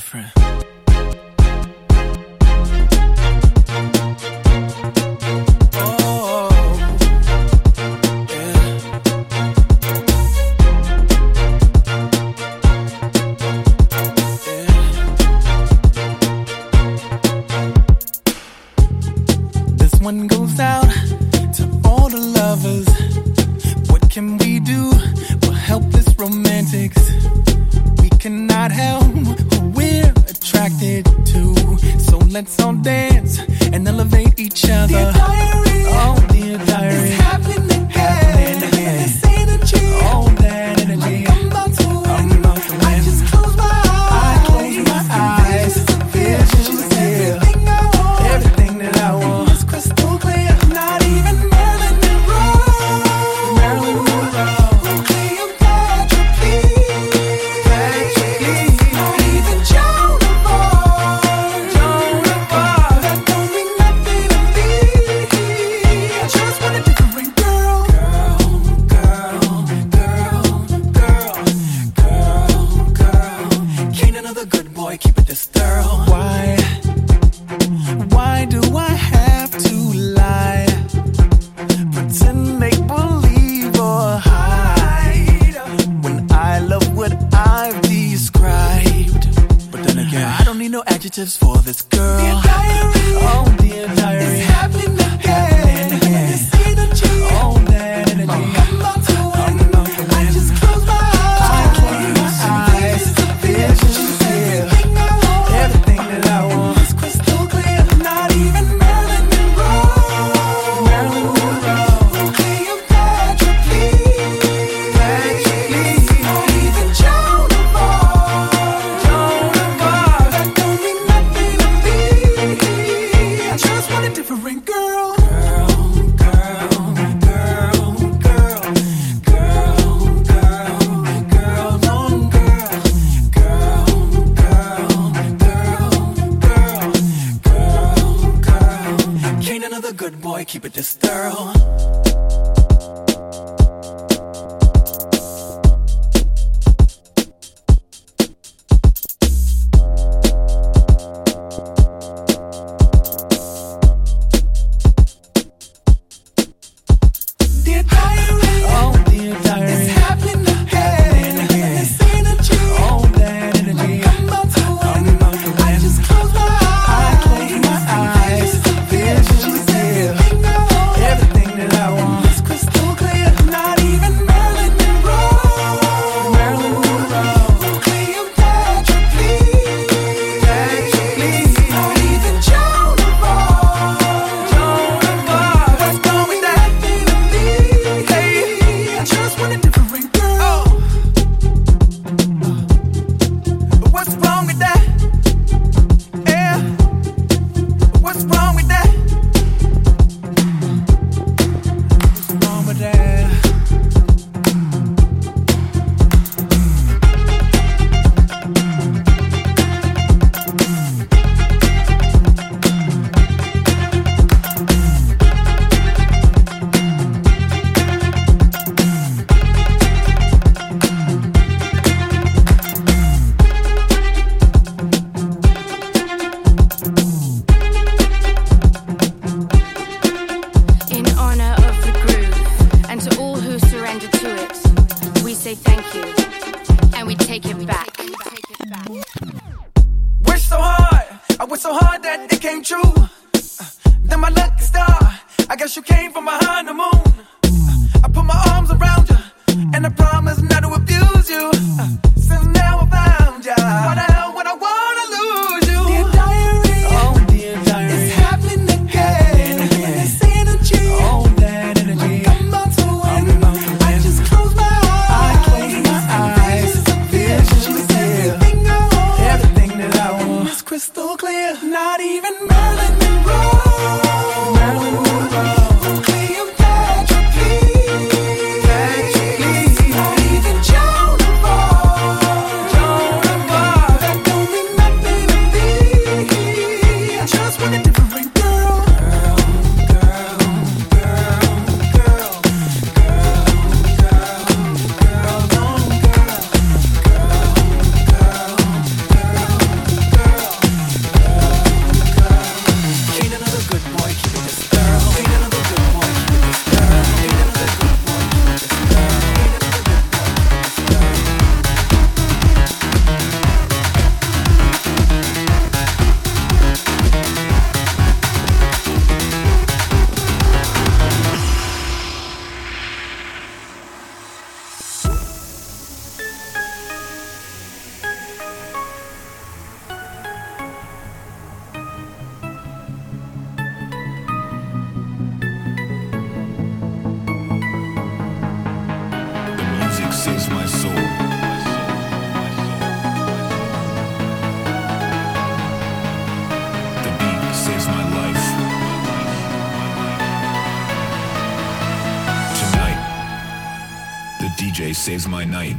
different. each other. girl. Dear diary, oh it's happening again. Saves my night,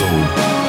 soul.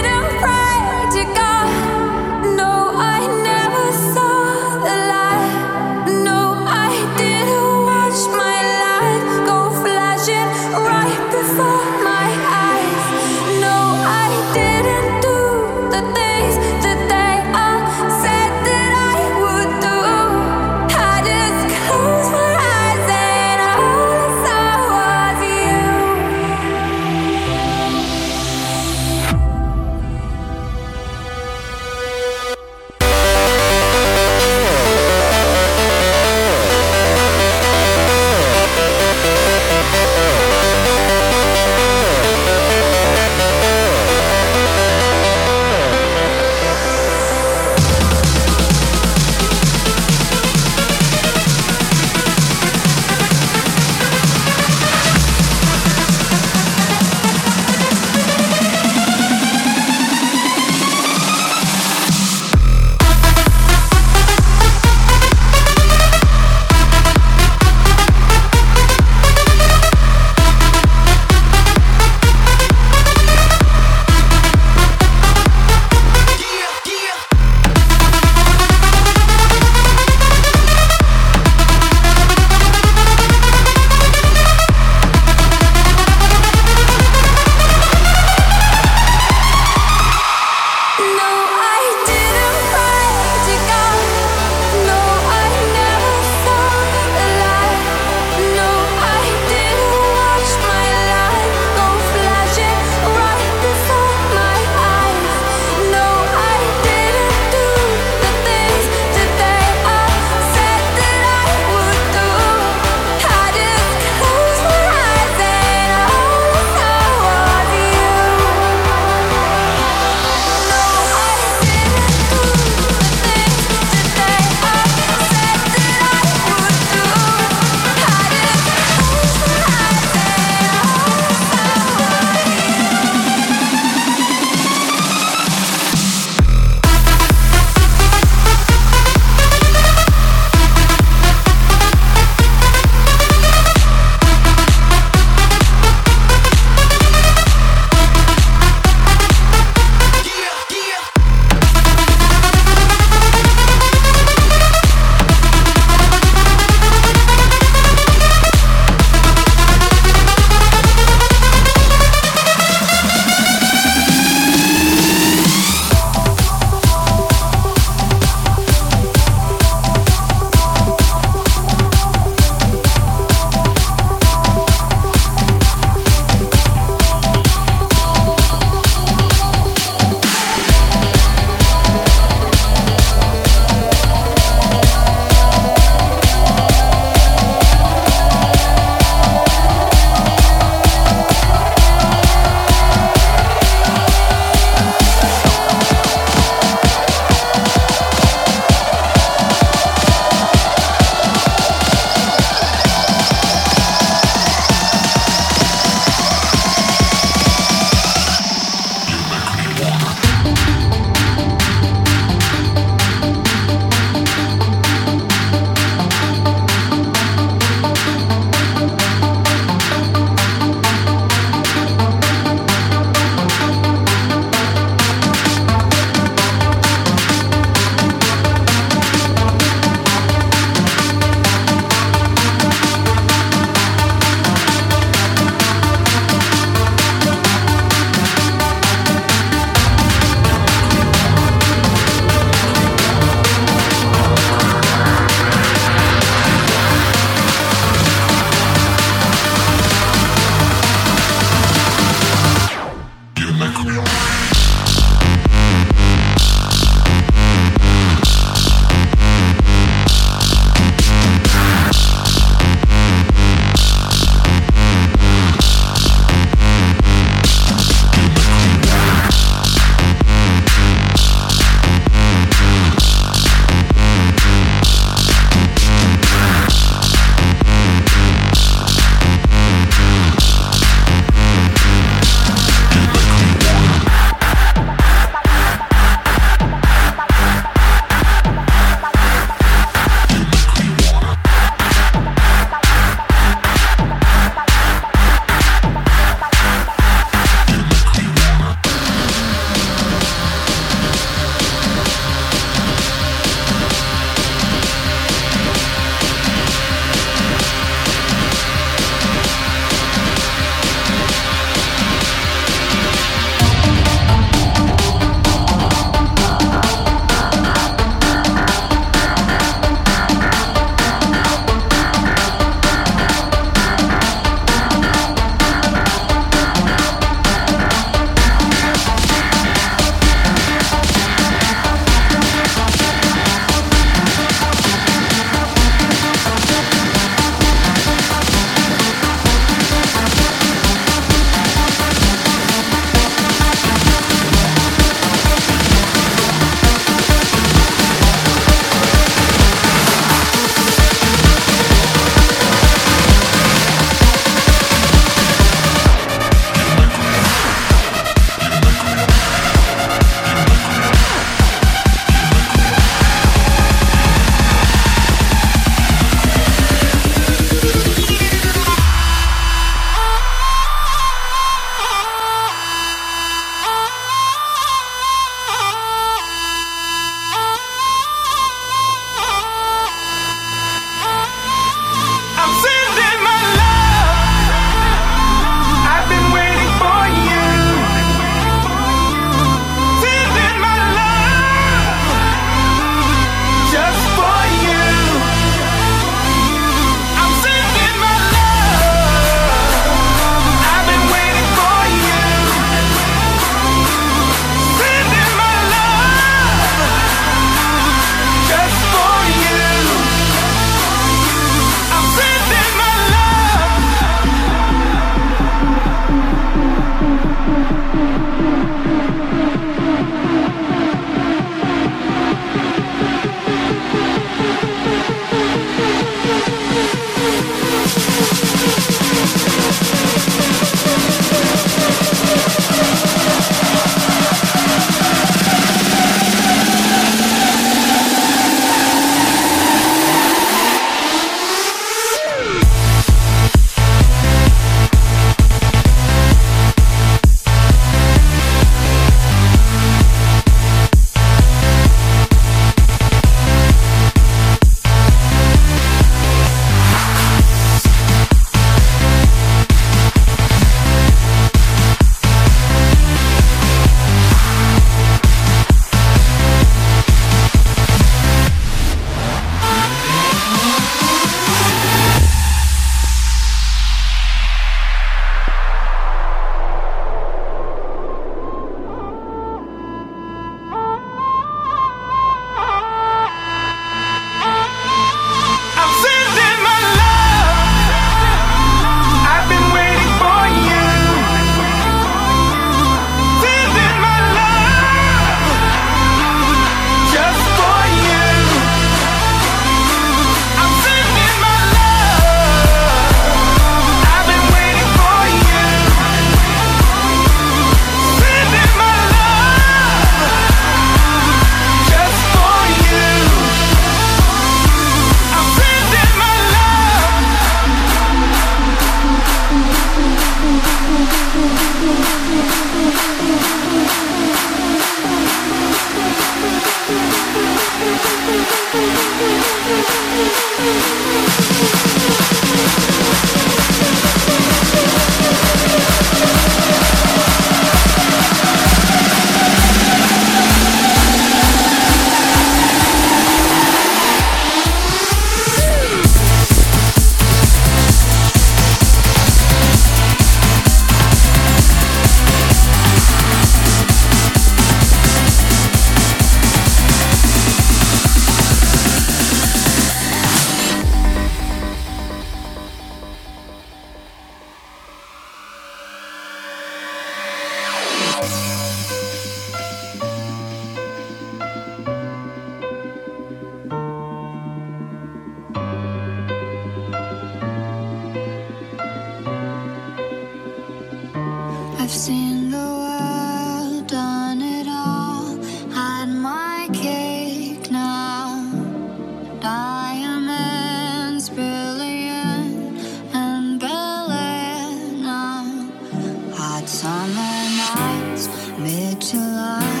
mid July.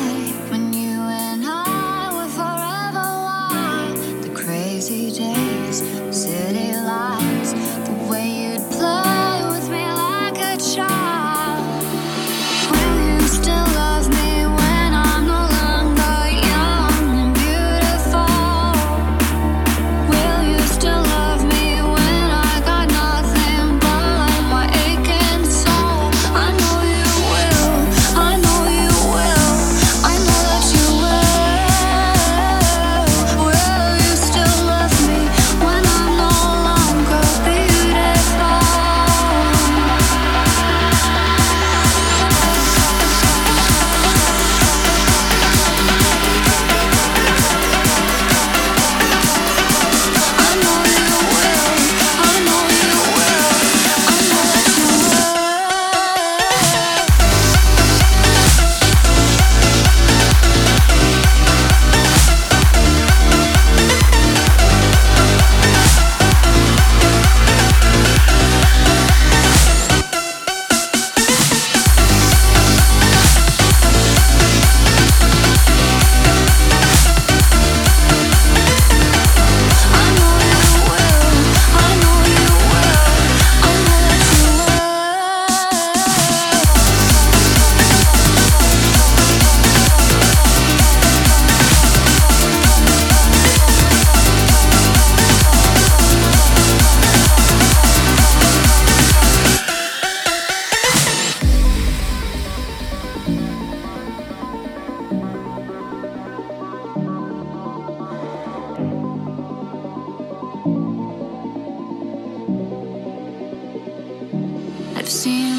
I've seen